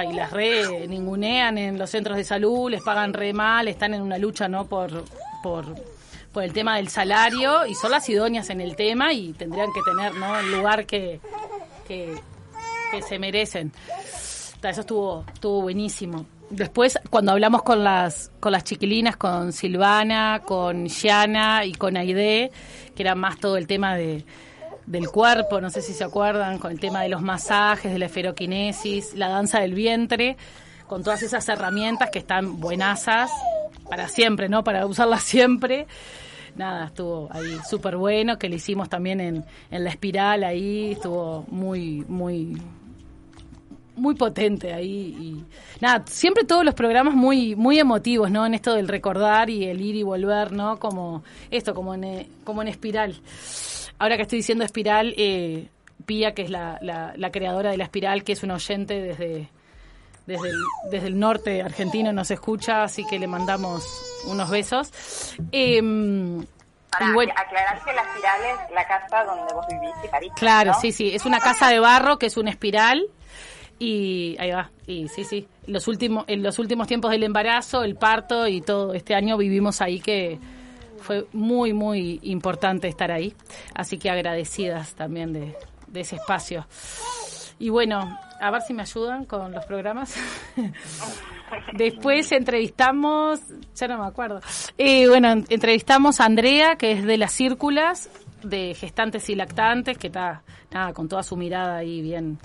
Y las re ningunean en los centros de salud, les pagan re mal, están en una lucha, ¿no? Por, por, por el tema del salario y son las idóneas en el tema y tendrían que tener, ¿no? El lugar que, que se merecen. Eso estuvo, estuvo buenísimo. Después, cuando hablamos con las, con las chiquilinas, con Silvana, con Shiana y con Aide, que era más todo el tema de, del cuerpo, no sé si se acuerdan, con el tema de los masajes, de la esferoquinesis, la danza del vientre, con todas esas herramientas que están buenazas para siempre, ¿no? Para usarlas siempre. Nada, estuvo ahí súper bueno, que le hicimos también en, en la espiral ahí, estuvo muy, muy, muy potente ahí y nada siempre todos los programas muy muy emotivos no en esto del recordar y el ir y volver no como esto como en eh, como en espiral ahora que estoy diciendo espiral eh, Pía que es la, la, la creadora de la espiral que es una oyente desde desde el, desde el norte argentino nos escucha así que le mandamos unos besos Em, Para bueno, aclarar que la espiral es la casa donde vos vivís y París. Claro, ¿no? sí, sí. Es una casa de barro que es una espiral. Y ahí va. Y sí, sí. Los últimos, en los últimos tiempos del embarazo, el parto y todo este año vivimos ahí que fue muy, muy importante estar ahí. Así que agradecidas también de, de ese espacio. Y bueno, a ver si me ayudan con los programas. Después entrevistamos, ya no me acuerdo. Eh, bueno, en- entrevistamos a Andrea, que es de las círculas de gestantes y lactantes, que está nada con toda su mirada ahí bien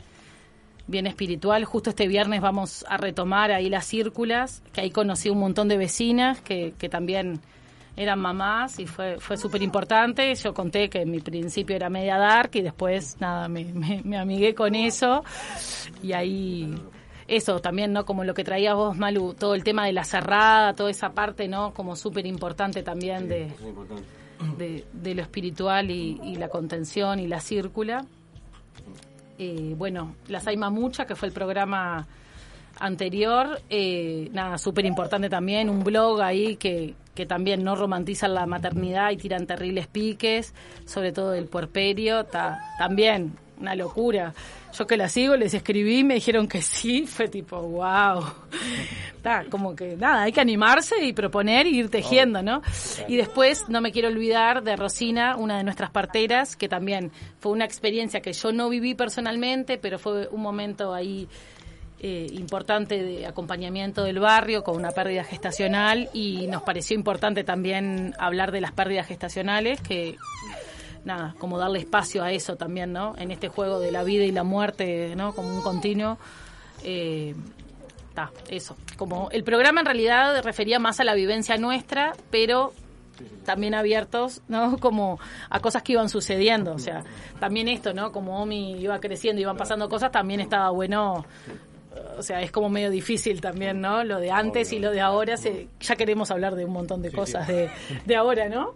bien espiritual. Justo este viernes vamos a retomar ahí las círculas, que ahí conocí un montón de vecinas que, que también eran mamás y fue, fue súper importante. Yo conté que en mi principio era media dark y después, nada, me, me, me amigué con eso y ahí eso también, ¿no? Como lo que traías vos, Malu, todo el tema de la cerrada, toda esa parte, ¿no? Como súper importante también de, de, de lo espiritual y, y la contención y la círcula. Eh, bueno, La Saima Mucha, que fue el programa anterior, eh, nada, súper importante también, un blog ahí que, que también no romantizan la maternidad y tiran terribles piques, sobre todo del puerperio, ta, también una locura. Yo que la sigo, les escribí, me dijeron que sí, fue tipo, wow. Ta, como que nada, hay que animarse y proponer y ir tejiendo, ¿no? Y después no me quiero olvidar de Rosina, una de nuestras parteras, que también fue una experiencia que yo no viví personalmente, pero fue un momento ahí eh, importante de acompañamiento del barrio con una pérdida gestacional y nos pareció importante también hablar de las pérdidas gestacionales que nada como darle espacio a eso también no en este juego de la vida y la muerte no como un continuo. Eh, eso. Como el programa en realidad refería más a la vivencia nuestra pero también abiertos, ¿no? Como a cosas que iban sucediendo, o sea, también esto, ¿no? Como Omi iba creciendo, iban pasando cosas, también estaba bueno o sea, es como medio difícil también, ¿no? Lo de antes y lo de ahora, se, ya queremos hablar de un montón de cosas De, de ahora, ¿no?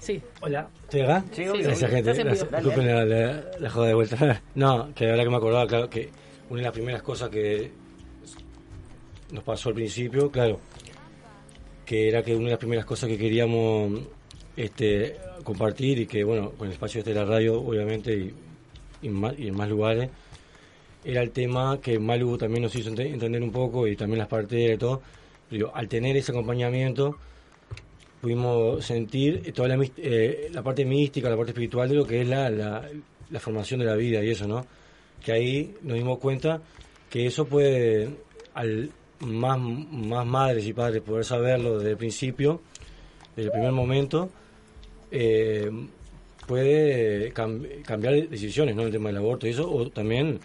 Sí. Hola, ¿estoy acá? Sí. Gracias, gente. Disculpen la, la, la joda de vuelta. No, que la verdad que me acordaba, claro, que una de las primeras cosas que nos pasó al principio, claro, que era que una de las primeras cosas que queríamos este, compartir y que, bueno, con el espacio este de la radio, obviamente, y, y, en más, y en más lugares, era el tema que Malu también nos hizo ente- entender un poco y también las parteras y todo. Pero al tener ese acompañamiento, pudimos sentir toda la, eh, la parte mística, la parte espiritual de lo que es la, la, la formación de la vida y eso, ¿no? Que ahí nos dimos cuenta que eso puede, al más, más madres y padres poder saberlo desde el principio, desde el primer momento, eh, puede cam- cambiar decisiones, ¿no? El tema del aborto y eso, o también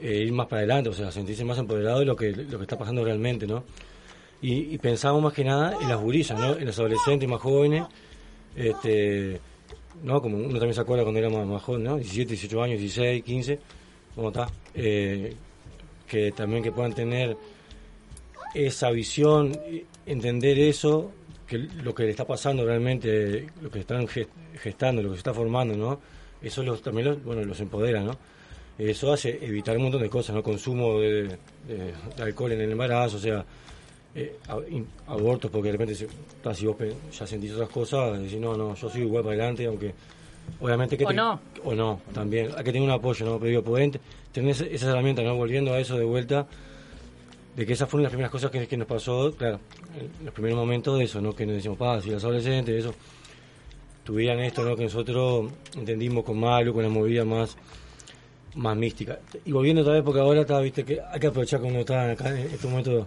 eh, ir más para adelante, o sea, sentirse más empoderado de lo que, lo que está pasando realmente, ¿no? Y, y pensamos más que nada en las gurisas, ¿no? En los adolescentes más jóvenes, este, ¿no? Como uno también se acuerda cuando era más, joven, ¿no? 17, 18 años, 16, 15, ¿cómo está? Eh, que también que puedan tener esa visión, entender eso, que lo que le está pasando realmente, lo que están gest- gestando, lo que se está formando, ¿no? Eso los, también los, bueno, los empodera, ¿no? Eso hace evitar un montón de cosas, ¿no? Consumo de, de- de alcohol en el embarazo, o sea, eh, abortos, porque de repente si, vos ya sentís otras cosas, decís, no, no, yo soy igual para adelante, aunque obviamente que O te- no. o no, también, hay que tener un apoyo, ¿no? Pero digo, pueden te- tener esa- esas herramientas, ¿no? Volviendo a eso de vuelta, de que esas fueron las primeras cosas que, que nos pasó, claro, en los primeros momentos de eso, ¿no? Que nos decimos, pa, si los adolescentes, eso, tuvieran esto, ¿no? Que nosotros entendimos con Malu, con la movida más más mística. Y volviendo otra vez, porque ahora está, viste, que hay que aprovechar cuando está acá en este momento,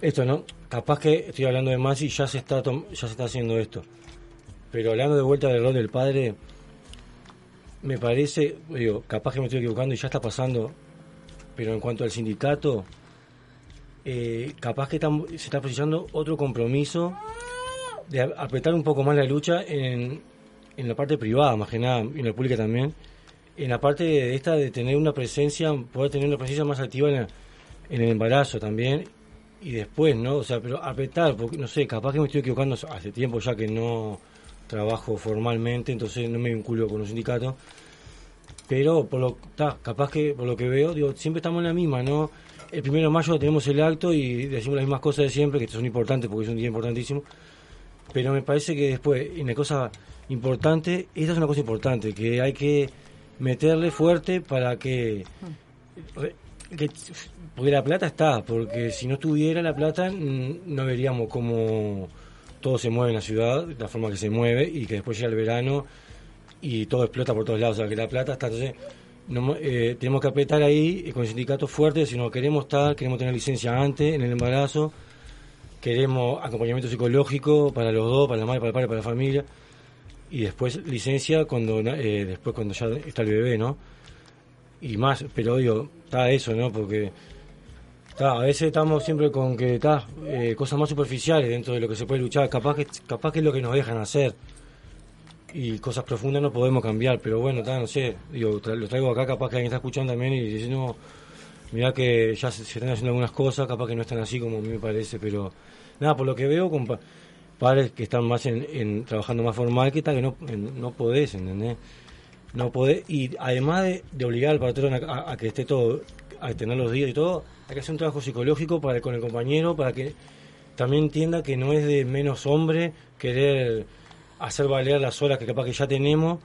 esto, ¿no? Capaz que estoy hablando de más y ya se está ya se está haciendo esto. Pero hablando de vuelta del rol del padre, me parece, digo, capaz que me estoy equivocando y ya está pasando, pero en cuanto al sindicato, eh, capaz que están- se está precisando otro compromiso de apretar un poco más la lucha en, en la parte privada, más que nada, y en la pública también, en la parte de esta de tener una presencia, poder tener una presencia más activa en, el embarazo también, y después, ¿no? O sea, pero apretar, porque no sé, capaz que me estoy equivocando hace tiempo ya que no trabajo formalmente, entonces no me vinculo con un sindicato, pero por lo ta, capaz que por lo que veo, digo, siempre estamos en la misma, ¿no? El primero de mayo tenemos el acto y decimos las mismas cosas de siempre, que son importantes porque es un día importantísimo, pero me parece que después, en la cosa importante, esta es una cosa importante, que hay que meterle fuerte para que, que porque la plata está, porque si no estuviera la plata no veríamos cómo todo se mueve en la ciudad, la forma que se mueve y que después llega el verano y todo explota por todos lados, o sea que la plata está, entonces eh, tenemos que apretar ahí eh, con el sindicato fuerte si no queremos estar, queremos tener licencia antes en el embarazo, queremos acompañamiento psicológico para los dos, para la madre, para el padre, para la familia, y después licencia cuando eh, después cuando ya está el bebé, ¿no? Y más, pero digo, está eso, ¿no? Porque está, a veces estamos siempre con que está eh, cosas más superficiales dentro de lo que se puede luchar, capaz que capaz que es lo que nos dejan hacer y cosas profundas no podemos cambiar, pero bueno, está, no sé, digo, tra- lo traigo acá, capaz que alguien está escuchando también y dice, no, mira que ya se, se están haciendo algunas cosas, capaz que no están así como a mí me parece, pero nada, por lo que veo con pa- padres que están más en, en trabajando más formal que tal, que no, en- no podés, ¿entendés? No podés, y además de, obligar al patrón a, a- a que esté todo, a tener los días y todo, hay que hacer un trabajo psicológico para con el compañero, para que también entienda que no es de menos hombre querer hacer valer las horas que capaz que ya tenemos,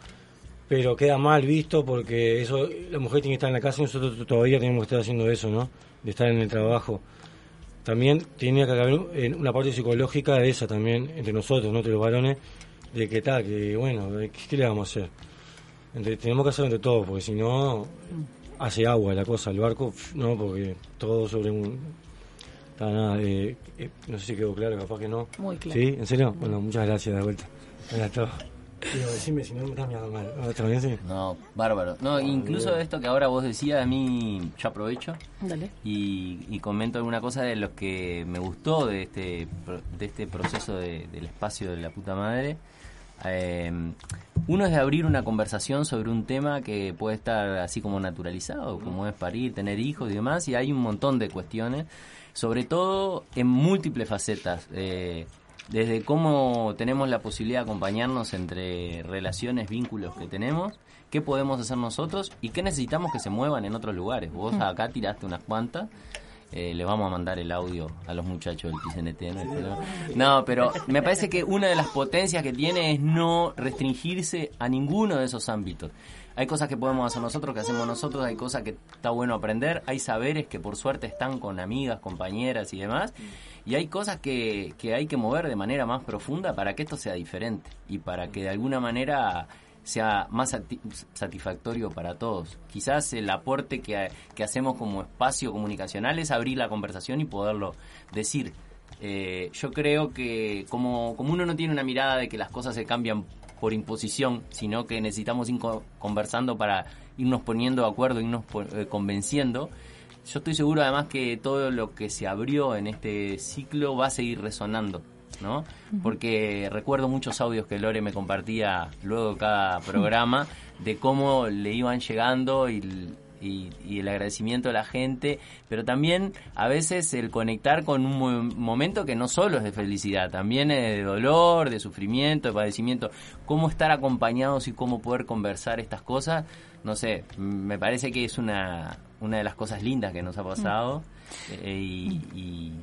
pero queda mal visto porque eso la mujer tiene que estar en la casa y nosotros todavía tenemos que estar haciendo eso, ¿no? De estar en el trabajo. También tiene que haber una parte psicológica de esa también entre nosotros, ¿no? Entre los varones, de que tal, que bueno, ¿qué, qué le vamos a hacer? Entre- tenemos que hacerlo entre todos, porque si no hace agua la cosa, el barco, no, porque todo sobre un... Está nada, eh, eh, no sé si quedó claro, capaz que no. Muy claro. ¿Sí? ¿En serio? Bueno, muchas gracias de vuelta. Era todo. Digo, decime si no me estás mirando mal. ¿No, ¿Está bien? Sí. No, bárbaro. No, incluso esto que ahora vos decías, a mí yo aprovecho Dale. y, y comento alguna cosa de lo que me gustó de este pro- de este proceso de- del espacio de la puta madre. Eh, uno es de abrir una conversación sobre un tema que puede estar así como naturalizado, como es parir, tener hijos y demás, y hay un montón de cuestiones, sobre todo en múltiples facetas. eh, desde cómo tenemos la posibilidad de acompañarnos entre relaciones, vínculos que tenemos, qué podemos hacer nosotros y qué necesitamos que se muevan en otros lugares. Vos acá tiraste unas cuantas. Eh, le vamos a mandar el audio a los muchachos del PCNT. No, no, pero me parece que una de las potencias que tiene es no restringirse a ninguno de esos ámbitos. Hay cosas que podemos hacer nosotros, que hacemos nosotros, hay cosas que está bueno aprender, hay saberes que por suerte están con amigas, compañeras y demás, y hay cosas que, que hay que mover de manera más profunda para que esto sea diferente y para que de alguna manera sea más sati- satisfactorio para todos. Quizás el aporte que, que hacemos como espacio comunicacional es abrir la conversación y poderlo decir. Eh, yo creo que como, como uno no tiene una mirada de que las cosas se cambian por imposición, sino que necesitamos ir co- conversando para irnos poniendo de acuerdo, irnos eh, convenciendo, yo estoy seguro además que todo lo que se abrió en este ciclo va a seguir resonando, ¿no? Porque recuerdo muchos audios que Lore me compartía luego de cada programa de cómo le iban llegando y, y- y el agradecimiento de la gente, pero también a veces el conectar con un mo- momento que no solo es de felicidad, también es de dolor, de sufrimiento, de padecimiento, cómo estar acompañados y cómo poder conversar estas cosas, no sé, me parece que es una, una de las cosas lindas que nos ha pasado eh, y, y-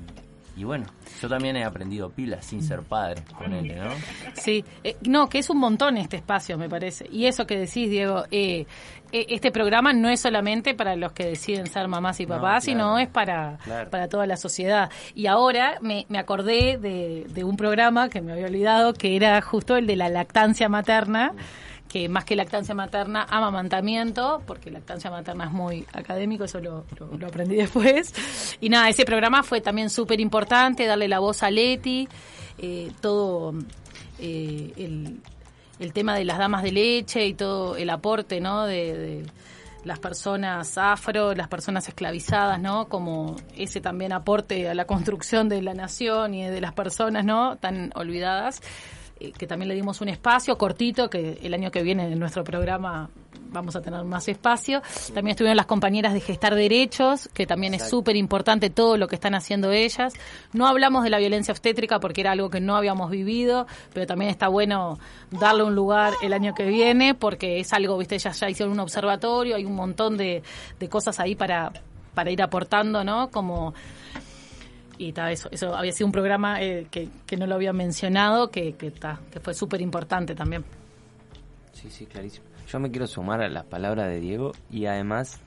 y bueno, yo también he aprendido pilas sin ser padre, ponele, ¿no? Sí, eh, no, que es un montón este espacio, me parece. Y eso que decís, Diego, eh, eh, este programa no es solamente para los que deciden ser mamás y No, papás, claro. sino es para, Claro. para toda la sociedad. Y ahora me, me acordé de, de un programa que me había olvidado, que era justo el de la lactancia materna que más que lactancia materna, amamantamiento, porque lactancia materna es muy académico, eso lo, aprendí después. Y nada, ese programa fue también súper importante, darle la voz a Leti, eh, todo eh, el, el tema de las damas de leche y todo el aporte, ¿no? De, de las personas afro, las personas esclavizadas, ¿no? Como ese también aporte a la construcción de la nación y de las personas, ¿no? Tan olvidadas eh, que también le dimos un espacio cortito, que el año que viene en nuestro programa vamos a tener más espacio. También estuvieron las compañeras de Gestar Derechos, que también es súper importante todo lo que están haciendo ellas. No hablamos de la violencia obstétrica porque era algo que no habíamos vivido, pero también está bueno darle un lugar el año que viene porque es algo, viste, ellas ya hicieron un observatorio, hay un montón de, de cosas ahí para, para ir aportando, ¿no? Como y ta, eso, eso había sido un programa eh, que, que no lo había mencionado, que, que, ta, que fue súper importante también. Sí, sí, clarísimo. Yo me quiero sumar a las palabras de Diego y además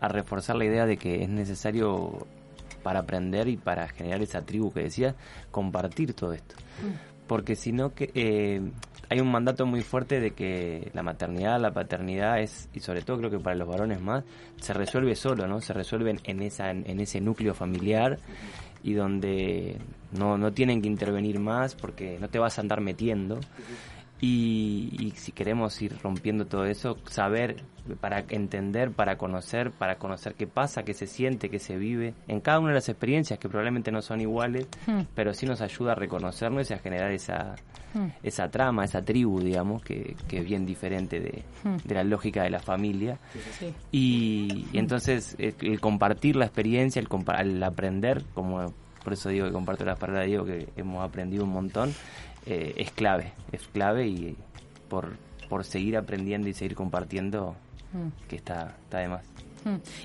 a reforzar la idea de que es necesario para aprender y para generar esa tribu que decía, compartir todo esto. porque si no que eh, hay un mandato muy fuerte de que la maternidad, la paternidad es y sobre todo creo que para los varones más se resuelve solo, ¿no? Se resuelve en, en esa en ese núcleo familiar y donde no, no tienen que intervenir más porque no te vas a andar metiendo. Y, y si queremos ir rompiendo todo eso, saber para entender, para conocer, para conocer qué pasa, qué se siente, qué se vive, en cada una de las experiencias que probablemente no son iguales, Hmm. pero sí nos ayuda a reconocernos y a generar esa, Hmm. esa trama, esa tribu, digamos, que, que es bien diferente de, Hmm. de la lógica de la familia. Sí. Y, y entonces el, el compartir la experiencia, el, compa- el aprender, como por eso digo que comparto las palabras de Diego, que hemos aprendido un montón, eh, es clave, es clave y por, por seguir aprendiendo y seguir compartiendo, Mm. que está, está de más.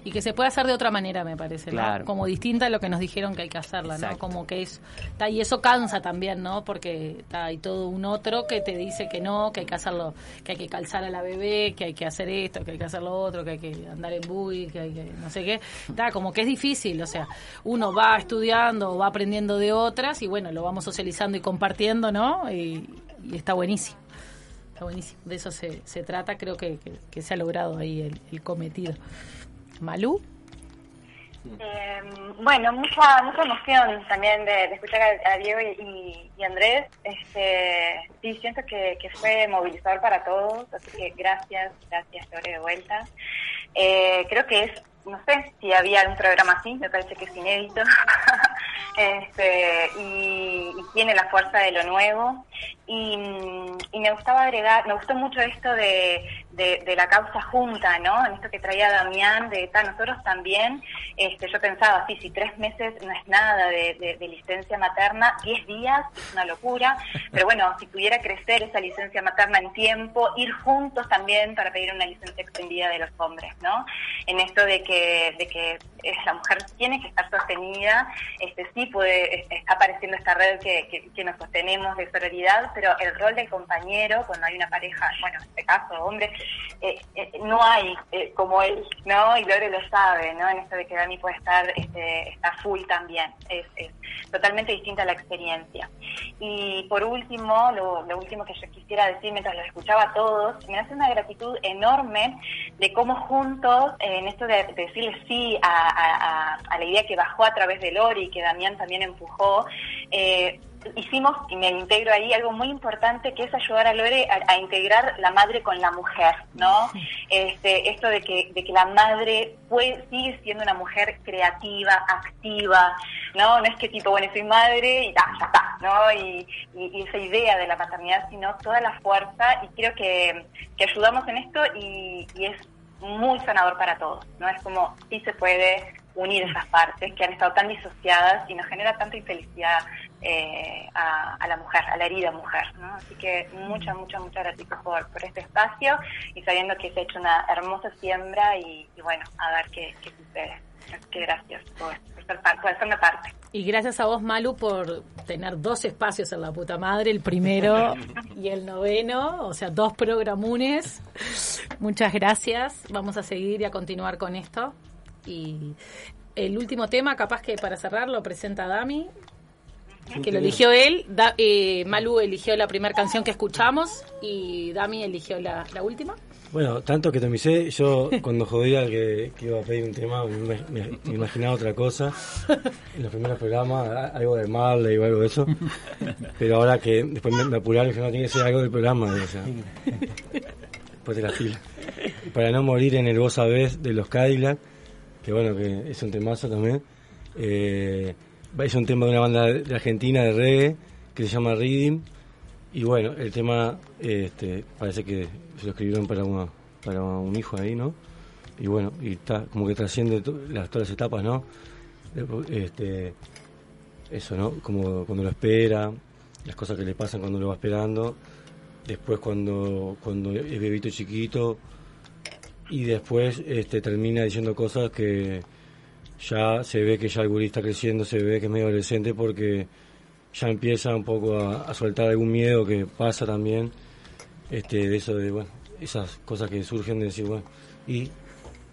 Y que se puede hacer de otra manera, me parece, ¿no? Como distinta a lo que nos dijeron que hay que hacerla, ¿no? Como que es... ta, y eso cansa también, ¿no? Porque ta, hay todo un otro que te dice que no, que hay que hacerlo, que hay que calzar a la bebé, que hay que hacer esto, que hay que hacer lo otro, que hay que andar en buggy, que hay que no sé qué. Ta, como que es difícil, o sea, uno va estudiando, va aprendiendo de otras y bueno, lo vamos socializando y compartiendo, ¿no? Y, y está buenísimo. Está buenísimo. De eso se, se trata. Creo que, que- que se ha logrado ahí el, el cometido. Malú. Eh, bueno, mucha mucha emoción también de, escuchar a, Diego y, y- Andrés. Este, sí, siento que, fue movilizador para todos, así que gracias, gracias, Lore, de vuelta. Eh, creo que es, no sé si había algún programa así, me parece que es inédito. este, y tiene la fuerza de lo nuevo. Y, me gustaba agregar, me gustó mucho esto de, de, la causa junta, ¿no? En esto que traía Damián, de tal, nosotros también, este, yo pensaba, sí, si tres meses no es nada de, de- de licencia materna, diez días es una locura, pero bueno, si pudiera crecer esa licencia materna en tiempo, ir juntos también para pedir una licencia extendida de los hombres, ¿no? En esto de que, de que eh, la mujer tiene que estar sostenida, este sí puede, es- está apareciendo esta red que, que, que nos sostenemos de sororidad, pero el rol del compañero, cuando hay una pareja, bueno, en este caso, hombre, eh, eh, no hay eh, como él, ¿no? Y Lore lo sabe, ¿no? En esto de que Dani puede estar, este, está full también, es, totalmente distinta la experiencia. Y por último, lo, último que yo quisiera decir mientras los escuchaba a todos, me hace una gratitud enorme de cómo juntos, en esto de, de decirle sí a la idea que bajó a través de Lori, que Damián también empujó, eh, hicimos, y me integro ahí, algo muy importante que es ayudar a Lore a, a integrar la madre con la mujer, ¿no? Este, esto de que, de que la madre puede, sigue siendo una mujer creativa, activa, ¿no? No es que tipo, bueno, soy madre y ta, ya está, ¿no? Y, y- y esa idea de la paternidad, sino toda la fuerza, y creo que, que ayudamos en esto y, y es muy sanador para todos, ¿no? Es como, sí se puede unir esas partes que han estado tan disociadas y nos genera tanta infelicidad eh, a, a la mujer, a la herida mujer, ¿no? Así que mucha, mucha, mucha gratitud por, por este espacio y sabiendo que se ha hecho una hermosa siembra y, y bueno, a ver qué, qué sucede. Así que gracias por, por ser parte. Y gracias a vos, Malu, por tener dos espacios en la puta madre, el primero y el noveno, o sea, dos programunes. Muchas gracias. Vamos a seguir y a continuar con esto. Y el último tema, capaz que para cerrar, lo presenta Dami, que lo eligió él. Da- eh, Malu eligió la primera canción que escuchamos y Dami eligió la, la última. Bueno, tanto que tomicé, yo cuando jodía que, que iba a pedir un tema, me, me- me imaginaba otra cosa. En los primeros programas, algo de Marley o algo de eso. Pero ahora que después me, me apuraron dije, no, tiene que ser algo del programa. O sea, después de la fila. Para no morir en el Vos Sabés de los Cadillac, que bueno, que es un temazo también. Eh, es un tema de una banda de Argentina de reggae que se llama Reading. Y bueno, el tema este, parece que se lo escribieron para, una, para un hijo ahí, ¿no? Y bueno, y está como que trasciende las, todas las etapas, ¿no? Este, eso, ¿no? Como cuando lo espera, las cosas que le pasan cuando lo va esperando, después cuando, cuando es bebito chiquito, y después este, termina diciendo cosas que ya se ve que ya el gurí está creciendo, se ve que es medio adolescente porque ya empieza un poco a, soltar algún miedo que pasa también, este, de eso de, bueno, esas cosas que surgen de decir, bueno, y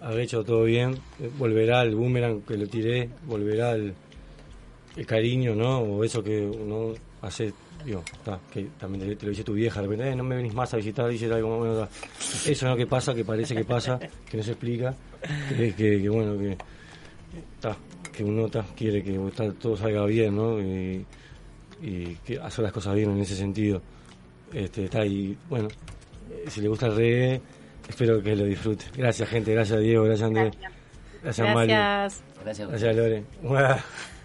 haber hecho todo bien, eh, volverá el boomerang que lo tiré, volverá el, el cariño, ¿no? O eso que uno hace, digo, ta, que también te, te lo dice tu vieja, de repente, "Eh, no me venís más a visitar, dice algo, bueno, eso, ¿no? Que pasa, que parece que pasa, que no se explica, que, que, que, bueno, que, ta, que uno ta, quiere que ta, todo salga bien, ¿no? Y, y que hacer las cosas bien en ese sentido. Este, está y bueno, si le gusta el reggae, espero que lo disfrute. Gracias, gente, gracias Diego, gracias Andrés, gracias, Mario, Gracias. Gracias. gracias Lore.